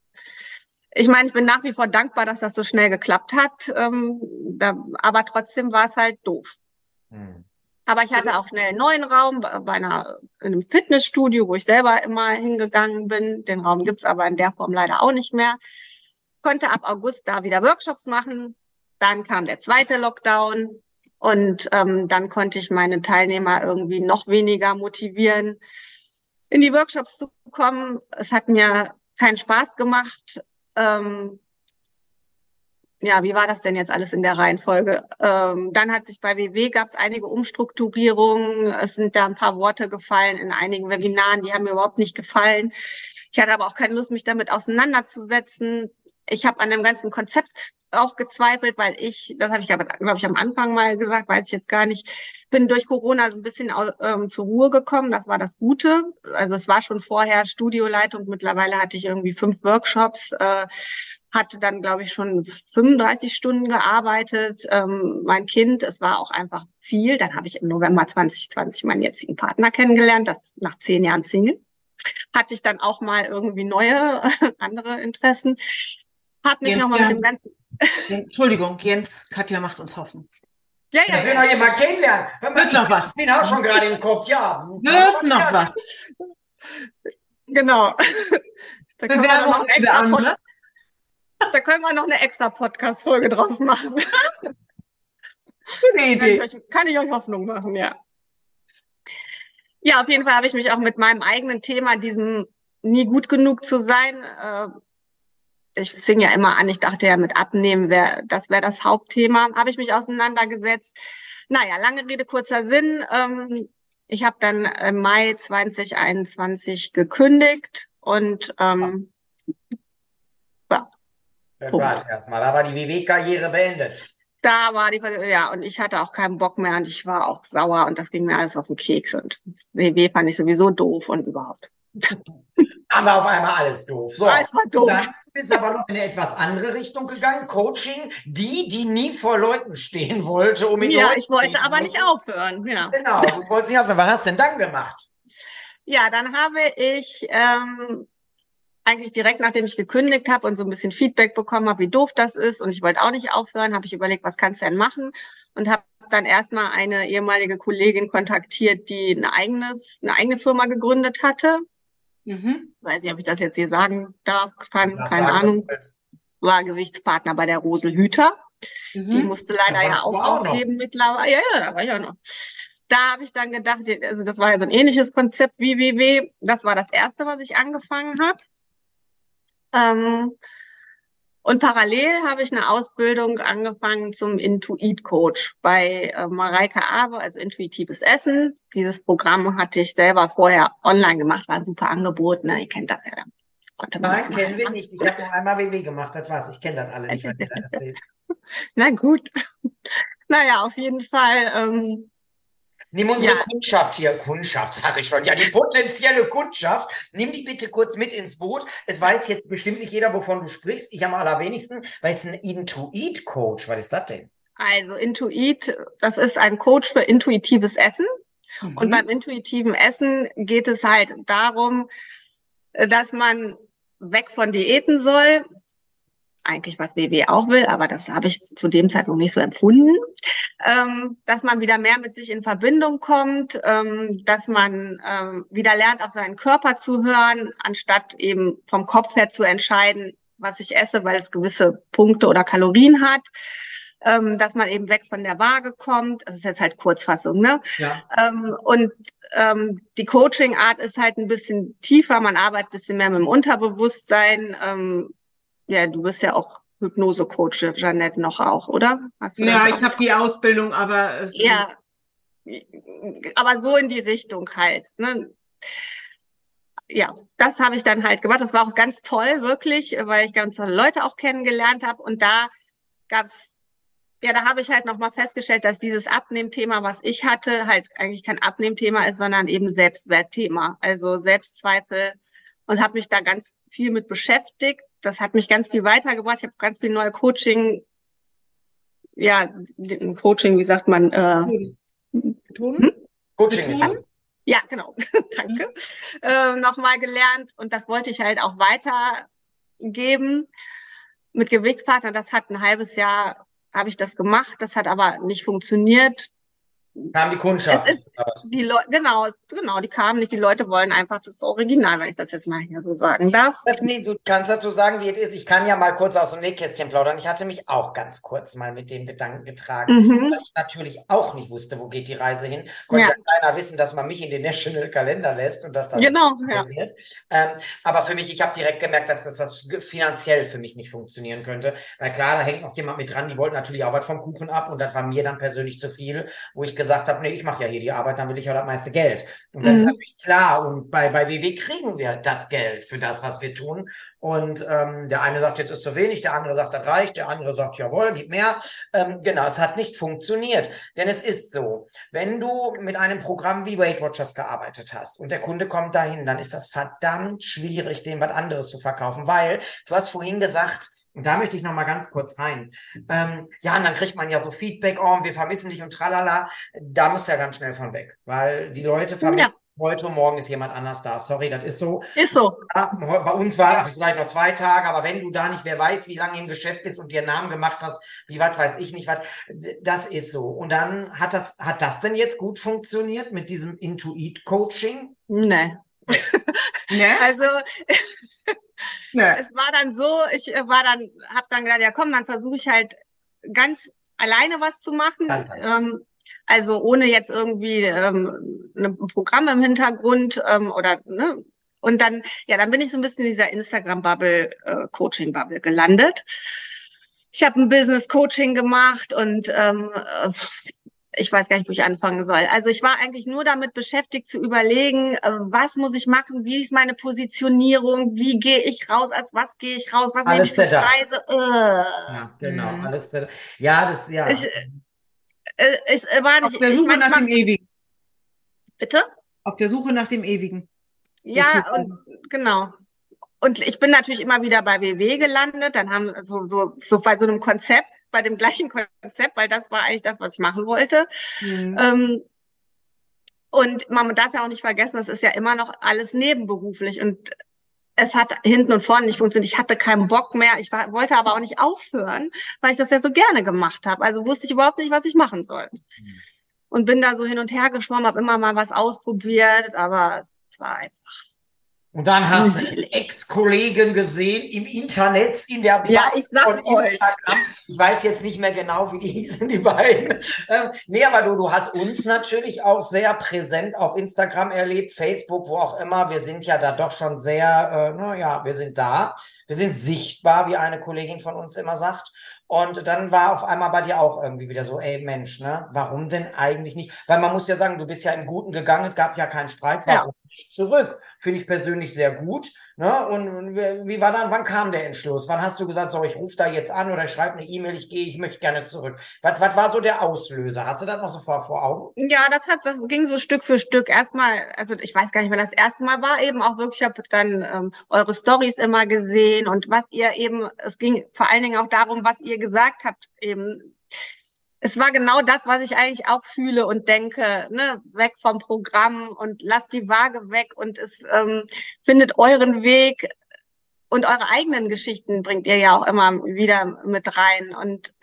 Ich meine, ich bin nach wie vor dankbar, dass das so schnell geklappt hat. Ähm, da, aber trotzdem war es halt doof. Hm. Aber ich hatte auch schnell einen neuen Raum bei einer, in einem Fitnessstudio, wo ich selber immer hingegangen bin. Den Raum gibt's aber in der Form leider auch nicht mehr. Konnte ab August da wieder Workshops machen. Dann kam der zweite Lockdown und ähm, dann konnte ich meine Teilnehmer irgendwie noch weniger motivieren, in die Workshops zu kommen. Es hat mir keinen Spaß gemacht. Ähm, ja, wie war das denn jetzt alles in der Reihenfolge? Ähm, dann hat sich bei WW gab es einige Umstrukturierungen. Es sind da ein paar Worte gefallen in einigen Webinaren, die haben mir überhaupt nicht gefallen. Ich hatte aber auch keine Lust, mich damit auseinanderzusetzen. Ich habe an dem ganzen Konzept auch gezweifelt, weil ich, das habe ich glaube glaub ich am Anfang mal gesagt, weiß ich jetzt gar nicht, bin durch Corona so ein bisschen ähm, zur Ruhe gekommen. Das war das Gute. Also es war schon vorher Studioleitung. Mittlerweile hatte ich irgendwie fünf Workshops. Äh, hatte dann, glaube ich, schon 35 Stunden gearbeitet. Ähm, mein Kind, es war auch einfach viel. Dann habe ich im November 2020 meinen jetzigen Partner kennengelernt, das nach zehn Jahren Single. Hatte ich dann auch mal irgendwie neue, andere Interessen. Hab mich nochmal ja. mit dem ganzen, Entschuldigung, Jens, Katja macht uns hoffen. ja, Ich will ja, noch ja, jemand kennenlernen. Hör mal, Wird noch was. Ich bin auch schon gerade im Kopf. Ja. Wird noch was. genau. Da Bewerbung extra, andere. Pod da können wir noch eine extra Podcast-Folge draus machen. Gute Kann ich, Idee. euch, kann ich euch Hoffnung machen, ja. Ja, auf jeden Fall habe ich mich auch mit meinem eigenen Thema, diesem nie gut genug zu sein, äh, ich fing ja immer an, ich dachte ja mit Abnehmen wäre, das wäre das Hauptthema, habe ich mich auseinandergesetzt. Naja, lange Rede, kurzer Sinn. Ähm, ich habe dann im Mai 2021 gekündigt und ähm, Ja, warte erstmal, da war die WW-Karriere beendet. da war die, ja, und ich hatte auch keinen Bock mehr und ich war auch sauer und das ging mir alles auf den Keks und WW fand ich sowieso doof und überhaupt. Aber auf einmal alles doof. So. Alles war doof. Dann bist aber noch in eine etwas andere Richtung gegangen. Coaching, die, die nie vor Leuten stehen wollte, um mit Ja, Leuten ich wollte aber nicht aufhören, ja. Genau, du wolltest nicht aufhören. Was hast du denn dann gemacht? Ja, dann habe ich ähm, eigentlich direkt nachdem ich gekündigt habe und so ein bisschen Feedback bekommen habe, wie doof das ist und ich wollte auch nicht aufhören, habe ich überlegt, was kannst du denn machen und habe dann erstmal eine ehemalige Kollegin kontaktiert, die ein eigenes, eine eigene Firma gegründet hatte. Mhm. Weiß nicht, ob ich das jetzt hier sagen darf, kann, keine Ahnung. War Gewichtspartner bei der Rosel Hüter. Mhm. Die musste leider ja auch aufgeben mittlerweile. Ja, ja, da war ich auch noch. Da habe ich dann gedacht, also das war ja so ein ähnliches Konzept wie WW. Das war das erste, was ich angefangen habe. Ähm, und parallel habe ich eine Ausbildung angefangen zum Intuit-Coach bei äh, Mareike Abe, also intuitives Essen. Dieses Programm hatte ich selber vorher online gemacht, war ein super Angebot, ne? Ihr kennt das ja. Nein, kennen wir nicht. Ich habe nur einmal WW gemacht, das war's. Ich kenne das alle nicht. Na gut. Naja, auf jeden Fall ähm, Nimm unsere ja. Kundschaft hier, Kundschaft, sage ich schon, ja, die potenzielle Kundschaft, nimm die bitte kurz mit ins Boot. Es weiß jetzt bestimmt nicht jeder, wovon du sprichst. Ich am allerwenigsten weiß ein Intuit-Coach. Was ist das denn? Also Intuit, das ist ein Coach für intuitives Essen. Mhm. Und beim intuitiven Essen geht es halt darum, dass man weg von Diäten soll, eigentlich was WW auch will, aber das habe ich zu dem Zeitpunkt nicht so empfunden, ähm, dass man wieder mehr mit sich in Verbindung kommt, ähm, dass man ähm, wieder lernt, auf seinen Körper zu hören, anstatt eben vom Kopf her zu entscheiden, was ich esse, weil es gewisse Punkte oder Kalorien hat. Ähm, dass man eben weg von der Waage kommt. Das ist jetzt halt Kurzfassung, ne? Ja. Ähm, und ähm, die Coaching-Art ist halt ein bisschen tiefer. Man arbeitet ein bisschen mehr mit dem Unterbewusstsein. Ja, du bist ja auch Hypnose-Coach, Jeanette, noch auch, oder? ja, ich habe die Ausbildung, aber es ja, aber so in die Richtung halt. Ne? Ja, das habe ich dann halt gemacht. Das war auch ganz toll, wirklich, weil ich ganz tolle Leute auch kennengelernt habe. Und da gab's, ja, da habe ich halt nochmal festgestellt, dass dieses Abnehmthema, was ich hatte, halt eigentlich kein Abnehmthema ist, sondern eben Selbstwertthema. Also Selbstzweifel und habe mich da ganz viel mit beschäftigt das hat mich ganz viel weitergebracht. Ich habe ganz viel neue Coaching, ja, Coaching, wie sagt man? Äh, Hm? Coaching. Ja, genau. Danke. Mhm. Äh, Nochmal gelernt und das wollte ich halt auch weitergeben mit Gewichtspartner. Das hat ein halbes Jahr habe ich das gemacht. Das hat aber nicht funktioniert. Kam die Kundschaft. die Leu genau, genau, die kamen nicht. Die Leute wollen einfach das Original, wenn ich das jetzt mal hier so sagen darf. Das, nee, du kannst dazu sagen, wie es ist. Ich kann ja mal kurz aus dem Nähkästchen plaudern. Ich hatte mich auch ganz kurz mal mit dem Gedanken getragen, mhm. weil ich natürlich auch nicht wusste, wo geht die Reise hin. Konnte ja. ja keiner wissen, dass man mich in den National Kalender lässt und dass dann genau, ja. wird. Ähm, aber für mich, ich habe direkt gemerkt, dass das, das finanziell für mich nicht funktionieren könnte. Weil klar, da hängt noch jemand mit dran, die wollten natürlich auch was vom Kuchen ab und das war mir dann persönlich zu viel, wo ich gesagt gesagt habe, nee, ich mache ja hier die Arbeit, dann will ich ja das meiste Geld. Und das mhm. ist natürlich klar. Und bei, bei WW kriegen wir das Geld für das, was wir tun. Und ähm, der eine sagt, jetzt ist zu wenig, der andere sagt, das reicht, der andere sagt, jawohl, gib mehr. Ähm, genau, es hat nicht funktioniert. Denn es ist so, wenn du mit einem Programm wie Weight Watchers gearbeitet hast und der Kunde kommt dahin, dann ist das verdammt schwierig, dem was anderes zu verkaufen, weil du hast vorhin gesagt, und da möchte ich noch mal ganz kurz rein. Ähm, ja, und dann kriegt man ja so Feedback, oh, wir vermissen dich und tralala. Da muss ja ganz schnell von weg, weil die Leute vermissen ja. heute, morgen ist jemand anders da. Sorry, das ist so. Ist so. Ja, bei uns waren es vielleicht noch zwei Tage, aber wenn du da nicht, wer weiß, wie lange im Geschäft bist und dir einen Namen gemacht hast, wie was weiß ich nicht was, das ist so. Und dann hat das, hat das denn jetzt gut funktioniert mit diesem Intuit-Coaching? Nee. nee? Also ja. es war dann so, ich äh, war dann, hab dann gedacht, ja komm, dann versuche ich halt ganz alleine was zu machen. Ähm, also ohne jetzt irgendwie ähm, ein Programm im Hintergrund ähm, oder ne, und dann, ja, dann bin ich so ein bisschen in dieser Instagram-Bubble, äh, Coaching-Bubble gelandet. Ich habe ein Business-Coaching gemacht und ähm, äh, ich weiß gar nicht, wo ich anfangen soll. Also ich war eigentlich nur damit beschäftigt zu überlegen, äh, was muss ich machen, wie ist meine Positionierung, wie gehe ich raus, als was gehe ich raus, was alles nehme ich für Preise. Äh. Ja, genau, mhm. alles Ja, das, ja. Ich, äh, ich war nicht. Auf der Suche nach dem Ewigen. Bitte? Auf der Suche nach dem Ewigen. Ja, und, genau. Und ich bin natürlich immer wieder bei WW gelandet. Dann haben so, so, so bei so einem Konzept bei dem gleichen Konzept, weil das war eigentlich das, was ich machen wollte. Mhm. Ähm, und man darf ja auch nicht vergessen, das ist ja immer noch alles nebenberuflich. Und es hat hinten und vorne nicht funktioniert. Ich hatte keinen Bock mehr. Ich war, wollte aber auch nicht aufhören, weil ich das ja so gerne gemacht habe. Also wusste ich überhaupt nicht, was ich machen soll. Mhm. Und bin da so hin und her geschwommen, habe immer mal was ausprobiert, aber es war einfach und dann hast du Ex-Kollegen gesehen im Internet, in der Bar ja, ich sag's euch. Ich weiß jetzt nicht mehr genau, wie die hießen, die beiden. Ähm, nee, aber du, du hast uns natürlich auch sehr präsent auf Instagram erlebt, Facebook, wo auch immer. Wir sind ja da doch schon sehr, äh, naja, wir sind da. Wir sind sichtbar, wie eine Kollegin von uns immer sagt. Und dann war auf einmal bei dir auch irgendwie wieder so, ey Mensch, ne, warum denn eigentlich nicht? Weil man muss ja sagen, du bist ja im Guten gegangen, es gab ja keinen Streit, warum. Zurück? Finde ich persönlich sehr gut. Ne? Und wie war dann, wann kam der Entschluss? Wann hast du gesagt, so, ich rufe da jetzt an oder schreibe eine E-Mail, ich gehe, ich möchte gerne zurück? Was, was war so der Auslöser? Hast du das noch so vor, vor Augen? Ja, das hat, das ging so Stück für Stück. Erstmal, also ich weiß gar nicht, wann das erste Mal war, eben auch wirklich, ich habe dann ähm, eure Stories immer gesehen und was ihr eben, es ging vor allen Dingen auch darum, was ihr gesagt habt, eben es war genau das, was ich eigentlich auch fühle und denke, ne, weg vom Programm und lasst die Waage weg und es ähm, findet euren Weg und eure eigenen Geschichten bringt ihr ja auch immer wieder mit rein und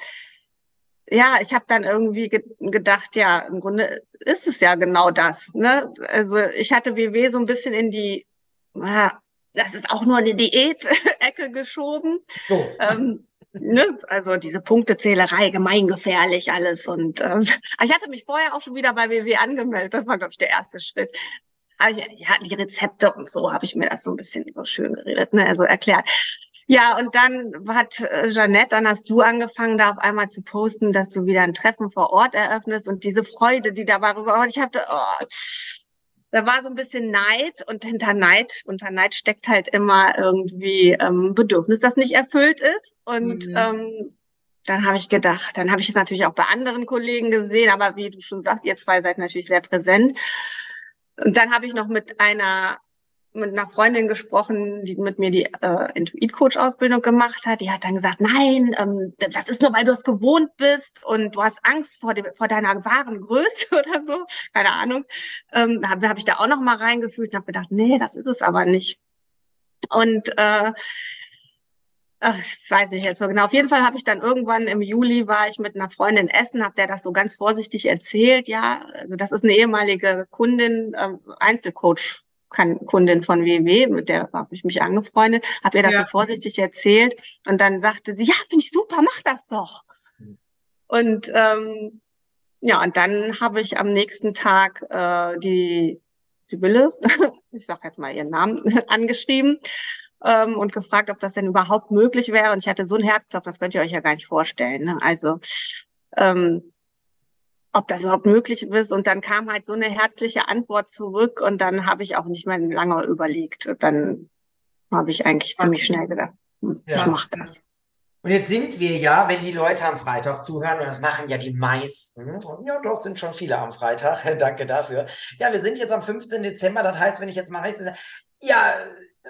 ja, ich habe dann irgendwie ge gedacht, ja, im Grunde ist es ja genau das. Ne? Also ich hatte WW so ein bisschen in die, na, das ist auch nur eine Diät-Ecke geschoben. Ähm, ne, also diese Punktezählerei, gemeingefährlich alles. Und äh, ich hatte mich vorher auch schon wieder bei WW angemeldet. Das war, glaube ich, der erste Schritt. Aber ich, ja, die Rezepte und so habe ich mir das so ein bisschen so schön geredet, ne, also erklärt. Ja, und dann hat äh, Jeanette, dann hast du angefangen, da auf einmal zu posten, dass du wieder ein Treffen vor Ort eröffnest und diese Freude, die da war, und ich hatte, oh, da war so ein bisschen Neid und hinter Neid, unter Neid steckt halt immer irgendwie ähm, Bedürfnis, das nicht erfüllt ist. Und mhm. ähm, dann habe ich gedacht, dann habe ich es natürlich auch bei anderen Kollegen gesehen, aber wie du schon sagst, ihr zwei seid natürlich sehr präsent. Und dann habe ich noch mit einer mit einer Freundin gesprochen, die mit mir die äh, Intuit-Coach-Ausbildung gemacht hat. Die hat dann gesagt, nein, ähm, das ist nur, weil du es gewohnt bist und du hast Angst vor, dem, vor deiner wahren Größe oder so. Keine Ahnung. Ähm, da habe hab ich da auch noch mal reingefühlt und habe gedacht, nee, das ist es aber nicht. Und äh, ach, ich weiß nicht jetzt so genau. Auf jeden Fall habe ich dann irgendwann im Juli war ich mit einer Freundin essen, habe der das so ganz vorsichtig erzählt. Ja, also das ist eine ehemalige Kundin, äh, Einzelcoach Kundin von WW, mit der habe ich mich angefreundet, habe ihr das ja. so vorsichtig erzählt und dann sagte sie, ja, finde ich super, mach das doch. Und ähm, ja, und dann habe ich am nächsten Tag äh, die Sibylle, ich sage jetzt mal ihren Namen, angeschrieben ähm, und gefragt, ob das denn überhaupt möglich wäre. Und ich hatte so ein Herzklopfen, das könnt ihr euch ja gar nicht vorstellen. Ne? Also ähm, ob das überhaupt möglich ist. Und dann kam halt so eine herzliche Antwort zurück und dann habe ich auch nicht mehr lange überlegt. Dann habe ich eigentlich ziemlich schnell gedacht, hm, ja. ich mache das. Und jetzt sind wir ja, wenn die Leute am Freitag zuhören, und das machen ja die meisten, und ja doch, sind schon viele am Freitag, danke dafür. Ja, wir sind jetzt am 15. Dezember, das heißt, wenn ich jetzt mal recht ja,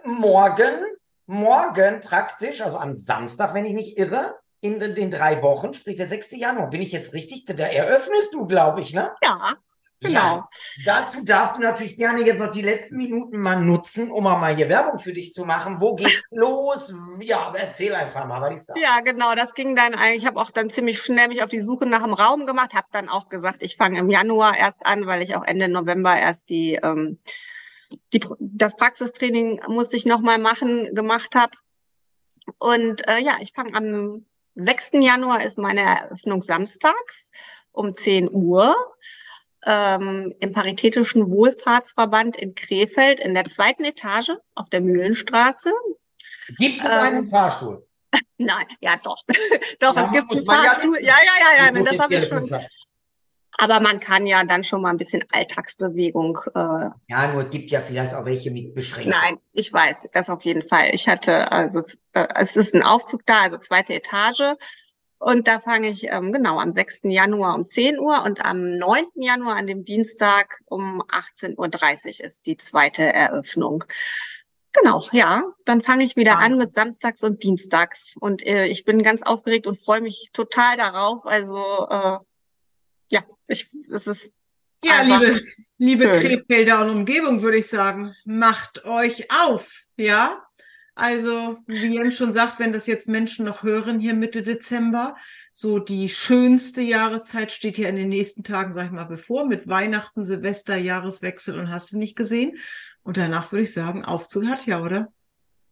morgen, morgen praktisch, also am Samstag, wenn ich mich irre, in den drei Wochen, sprich der 6. Januar. Bin ich jetzt richtig? Da eröffnest du, glaube ich, ne? Ja. Genau. Ja, dazu darfst du natürlich gerne jetzt noch die letzten Minuten mal nutzen, um mal hier Werbung für dich zu machen. Wo geht's los? Ja, erzähl einfach mal, was ich sage. Ja, genau, das ging dann eigentlich. Ich habe auch dann ziemlich schnell mich auf die Suche nach einem Raum gemacht, habe dann auch gesagt, ich fange im Januar erst an, weil ich auch Ende November erst die, ähm, die das Praxistraining musste ich nochmal machen, gemacht habe. Und äh, ja, ich fange am 6. Januar ist meine Eröffnung samstags um 10 Uhr ähm, im Paritätischen Wohlfahrtsverband in Krefeld in der zweiten Etage auf der Mühlenstraße. Gibt es ähm, einen Fahrstuhl? Nein, ja doch. doch, ja, es gibt einen Fahrstuhl. Ja, ja, ja, ja, das habe ich schon. Aber man kann ja dann schon mal ein bisschen Alltagsbewegung. Äh, ja, nur es gibt ja vielleicht auch welche mit Beschränkungen. Nein, ich weiß, das auf jeden Fall. Ich hatte, also es, äh, es ist ein Aufzug da, also zweite Etage. Und da fange ich ähm, genau am 6. Januar um 10 Uhr und am 9. Januar an dem Dienstag um 18.30 Uhr ist die zweite Eröffnung. Genau, ja. Dann fange ich wieder ja. an mit Samstags und Dienstags. Und äh, ich bin ganz aufgeregt und freue mich total darauf. Also äh, ja, ich, es ist. Ja, liebe, liebe Krefelder und Umgebung, würde ich sagen, macht euch auf, ja. Also, wie Jens schon sagt, wenn das jetzt Menschen noch hören hier Mitte Dezember, so die schönste Jahreszeit steht ja in den nächsten Tagen, sag ich mal, bevor, mit Weihnachten, Silvester, Jahreswechsel und hast du nicht gesehen. Und danach würde ich sagen, Aufzug hat ja, oder?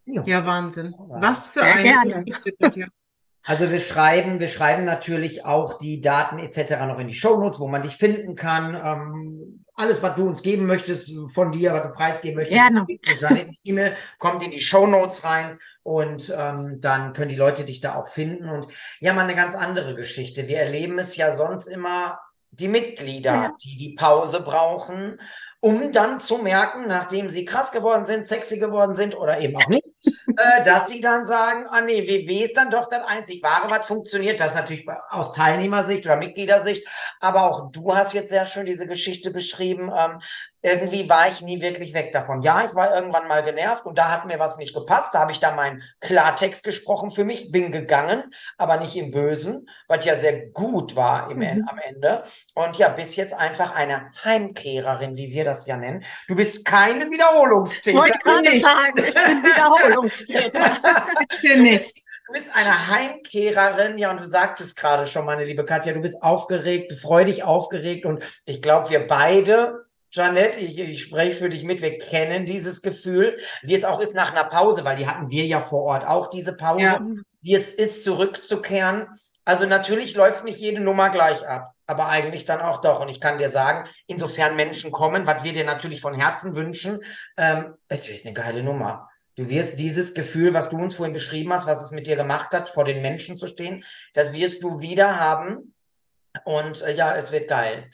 Jo. Ja, Wahnsinn. Was für Sehr eine gerne. Geschichte, Katja. Also wir schreiben, wir schreiben natürlich auch die Daten etc. noch in die Shownotes, wo man dich finden kann. Ähm, alles, was du uns geben möchtest von dir, was du preisgeben möchtest, Gerne. ist eine E-Mail, kommt in die Shownotes rein und ähm, dann können die Leute dich da auch finden. Und ja, mal eine ganz andere Geschichte. Wir erleben es ja sonst immer die Mitglieder, Ja. die die Pause brauchen, um dann zu merken, nachdem sie krass geworden sind, sexy geworden sind oder eben auch nicht, äh, dass sie dann sagen, ah nee, WW ist dann doch das einzig wahre, was funktioniert. Das natürlich aus Teilnehmersicht oder Mitgliedersicht. Aber auch du hast jetzt sehr schön diese Geschichte beschrieben. Ähm, irgendwie war ich nie wirklich weg davon. Ja, ich war irgendwann mal genervt und da hat mir was nicht gepasst. Da habe ich dann meinen Klartext gesprochen für mich, bin gegangen, aber nicht im Bösen, was ja sehr gut war im Mhm. am Ende. Und ja, bist jetzt einfach eine Heimkehrerin, wie wir das ja nennen. Du bist keine Wiederholungstäterin. Wollte gerade nicht. sagen, ich bin Wiederholungstäter. Bitte nicht. Du bist eine Heimkehrerin, ja, und du sagtest gerade schon, meine liebe Katja, du bist aufgeregt, freudig aufgeregt und ich glaube, wir beide, Janette, ich, ich spreche für dich mit, wir kennen dieses Gefühl, wie es auch ist nach einer Pause, weil die hatten wir ja vor Ort auch diese Pause, Ja. wie es ist, zurückzukehren. Also natürlich läuft nicht jede Nummer gleich ab, aber eigentlich dann auch doch. Und ich kann dir sagen, insofern Menschen kommen, was wir dir natürlich von Herzen wünschen, ähm, wird eine geile Nummer. Du wirst dieses Gefühl, was du uns vorhin beschrieben hast, was es mit dir gemacht hat, vor den Menschen zu stehen, das wirst du wieder haben. Und äh, ja, es wird geil.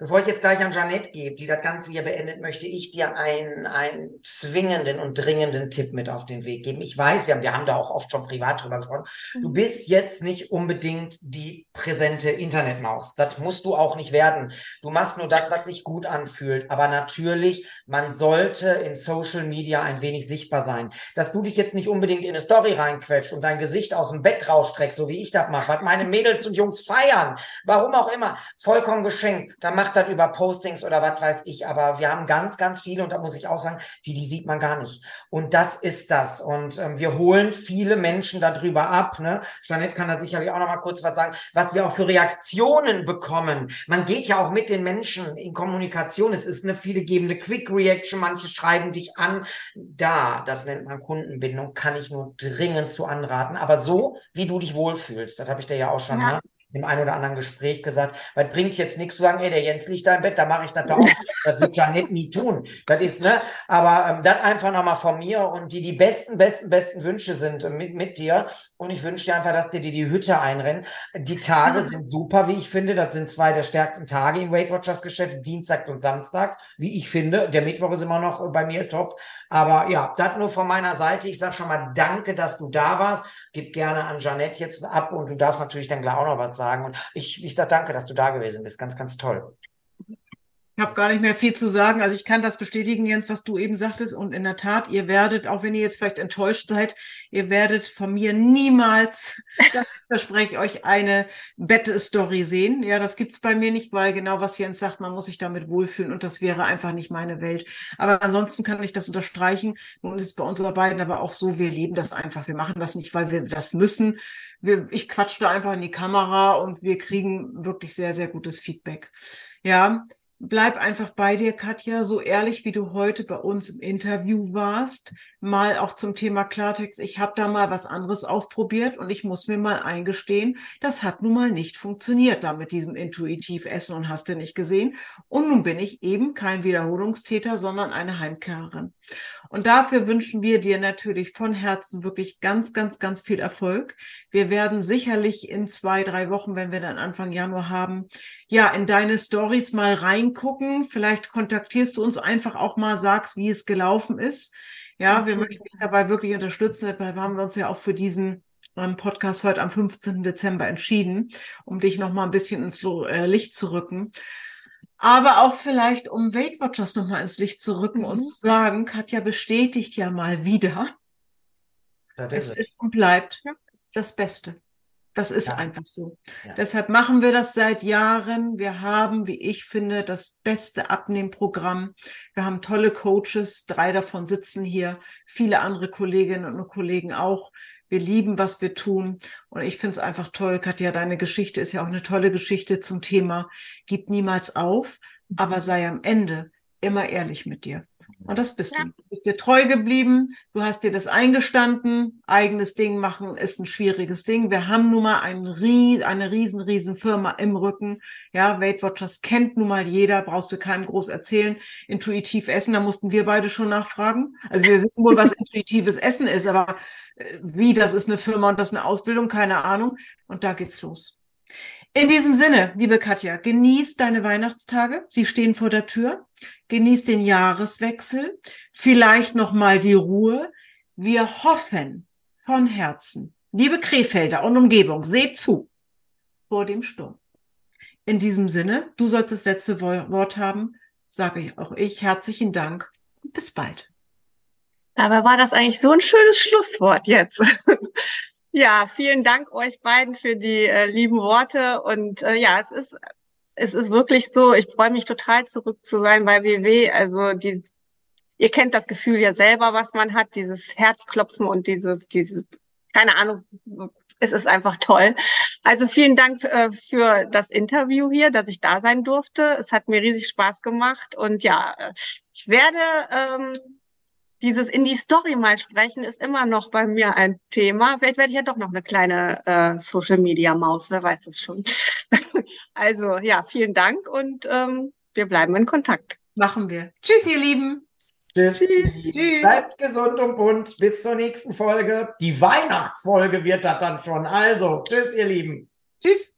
Bevor ich jetzt gleich an Janette gebe, die das Ganze hier beendet, möchte ich dir einen, einen zwingenden und dringenden Tipp mit auf den Weg geben. Ich weiß, wir haben, wir haben da auch oft schon privat drüber gesprochen. Du bist jetzt nicht unbedingt die präsente Internetmaus. Das musst du auch nicht werden. Du machst nur das, was sich gut anfühlt. Aber natürlich, man sollte in Social Media ein wenig sichtbar sein. Dass du dich jetzt nicht unbedingt in eine Story reinquetscht und dein Gesicht aus dem Bett rausstreckst, so wie ich das mache, was meine Mädels und Jungs feiern. Warum auch immer. Vollkommen geschenkt. Da macht das über Postings oder was weiß ich. Aber wir haben ganz, ganz viele, und da muss ich auch sagen, die, die sieht man gar nicht. Und das ist das. Und ähm, wir holen viele Menschen darüber ab. Ne? Jeanette kann da sicherlich auch noch mal kurz was sagen, was wir auch für Reaktionen bekommen. Man geht ja auch mit den Menschen in Kommunikation. Es ist eine viele gebende Quick Reaction. Manche schreiben dich an. Da, das nennt man Kundenbindung, kann ich nur dringend zu anraten. Aber so, wie du dich wohlfühlst, das habe ich dir ja auch schon Ja. ne, im ein oder anderen Gespräch gesagt. Weil es bringt jetzt nichts zu sagen, ey, der Jens liegt da im Bett, da mache ich das da auch. Das wird Janet nie tun. Das ist, ne? Aber ähm, das einfach nochmal von mir und die die besten, besten, besten Wünsche sind äh, mit, mit dir. Und ich wünsche dir einfach, dass dir die, die Hütte einrennen. Die Tage sind super, wie ich finde. Das sind zwei der stärksten Tage im Weight Watchers Geschäft, Dienstag und Samstags, wie ich finde. Der Mittwoch ist immer noch äh, bei mir top. Aber ja, das nur von meiner Seite. Ich sage schon mal danke, dass du da warst. Gib gerne an Janette jetzt ab und du darfst natürlich dann gleich auch noch was sagen. Und ich, ich sage danke, dass du da gewesen bist. Ganz, ganz toll. Ich habe gar nicht mehr viel zu sagen. Also ich kann das bestätigen, Jens, was du eben sagtest. Und in der Tat, ihr werdet, auch wenn ihr jetzt vielleicht enttäuscht seid, ihr werdet von mir niemals, das verspreche ich euch, eine Bette-Story sehen. Ja, das gibt's bei mir nicht, weil genau was Jens sagt, man muss sich damit wohlfühlen und das wäre einfach nicht meine Welt. Aber ansonsten kann ich das unterstreichen. Nun ist es bei uns beiden aber auch so, wir leben das einfach. Wir machen das nicht, weil wir das müssen. Wir, ich quatsche da einfach in die Kamera und wir kriegen wirklich sehr, sehr gutes Feedback. Ja, bleib einfach bei dir, Katja, so ehrlich wie du heute bei uns im Interview warst. Mal auch zum Thema Klartext. Ich habe da mal was anderes ausprobiert und ich muss mir mal eingestehen, das hat nun mal nicht funktioniert da mit diesem intuitiv Essen und hast du nicht gesehen. Und nun bin ich eben kein Wiederholungstäter, sondern eine Heimkehrerin. Und dafür wünschen wir dir natürlich von Herzen wirklich ganz, ganz, ganz viel Erfolg. Wir werden sicherlich in zwei, drei Wochen, wenn wir dann Anfang Januar haben, ja, in deine Stories mal reingucken. Vielleicht kontaktierst du uns einfach auch mal, sagst, wie es gelaufen ist. Ja, wir möchten dich dabei wirklich unterstützen. Dabei haben wir uns ja auch für diesen ähm, Podcast heute am 15. Dezember entschieden, um dich noch mal ein bisschen ins äh, Licht zu rücken. Aber auch vielleicht, um Weight Watchers noch mal ins Licht zu rücken und Mhm. zu sagen, Katja bestätigt ja mal wieder, Das es ist es. ist und bleibt das Beste. Das ist Ja. einfach so. Ja. Deshalb machen wir das seit Jahren. Wir haben, wie ich finde, das beste Abnehmprogramm. Wir haben tolle Coaches. Drei davon sitzen hier. Viele andere Kolleginnen und Kollegen auch. Wir lieben, was wir tun. Und ich finde es einfach toll. Katja, deine Geschichte ist ja auch eine tolle Geschichte zum Thema. Gib niemals auf, aber sei am Ende immer ehrlich mit dir. Und das bist Ja. du. Du bist dir treu geblieben. Du hast dir das eingestanden. Eigenes Ding machen ist ein schwieriges Ding. Wir haben nun mal ein Rie eine riesen, riesen Firma im Rücken. Ja, Weight Watchers kennt nun mal jeder. Brauchst du keinem groß erzählen. Intuitiv essen, da mussten wir beide schon nachfragen. Also wir wissen wohl, was intuitives Essen ist, aber äh, wie, das ist eine Firma und das ist eine Ausbildung, keine Ahnung. Und da geht's los. In diesem Sinne, liebe Katja, genieß deine Weihnachtstage. Sie stehen vor der Tür. Genieß den Jahreswechsel. Vielleicht noch mal die Ruhe. Wir hoffen von Herzen, liebe Krefelder und Umgebung, seht zu vor dem Sturm. In diesem Sinne, du sollst das letzte Wo- Wort haben, sage ich auch ich herzlichen Dank und bis bald. Dabei war das eigentlich so ein schönes Schlusswort jetzt. Ja, vielen Dank euch beiden für die äh, lieben Worte. Und äh, ja, es ist, es ist wirklich so, ich freue mich total zurück zu sein bei WW. Also die, ihr kennt das Gefühl ja selber, was man hat, dieses Herzklopfen und dieses, dieses, keine Ahnung, es ist einfach toll. Also vielen Dank äh, für das Interview hier, dass ich da sein durfte. Es hat mir riesig Spaß gemacht. Und ja, ich werde ähm, dieses in die Story mal sprechen ist immer noch bei mir ein Thema. Vielleicht werde ich ja doch noch eine kleine äh, Social Media Maus, wer weiß das schon. also ja, vielen Dank und ähm, wir bleiben in Kontakt. Machen wir. Tschüss, ihr Lieben. Tschüss. Tschüss. Tschüss. Bleibt gesund und bunt. Bis zur nächsten Folge. Die Weihnachtsfolge wird das dann schon. Also, tschüss, ihr Lieben. Tschüss.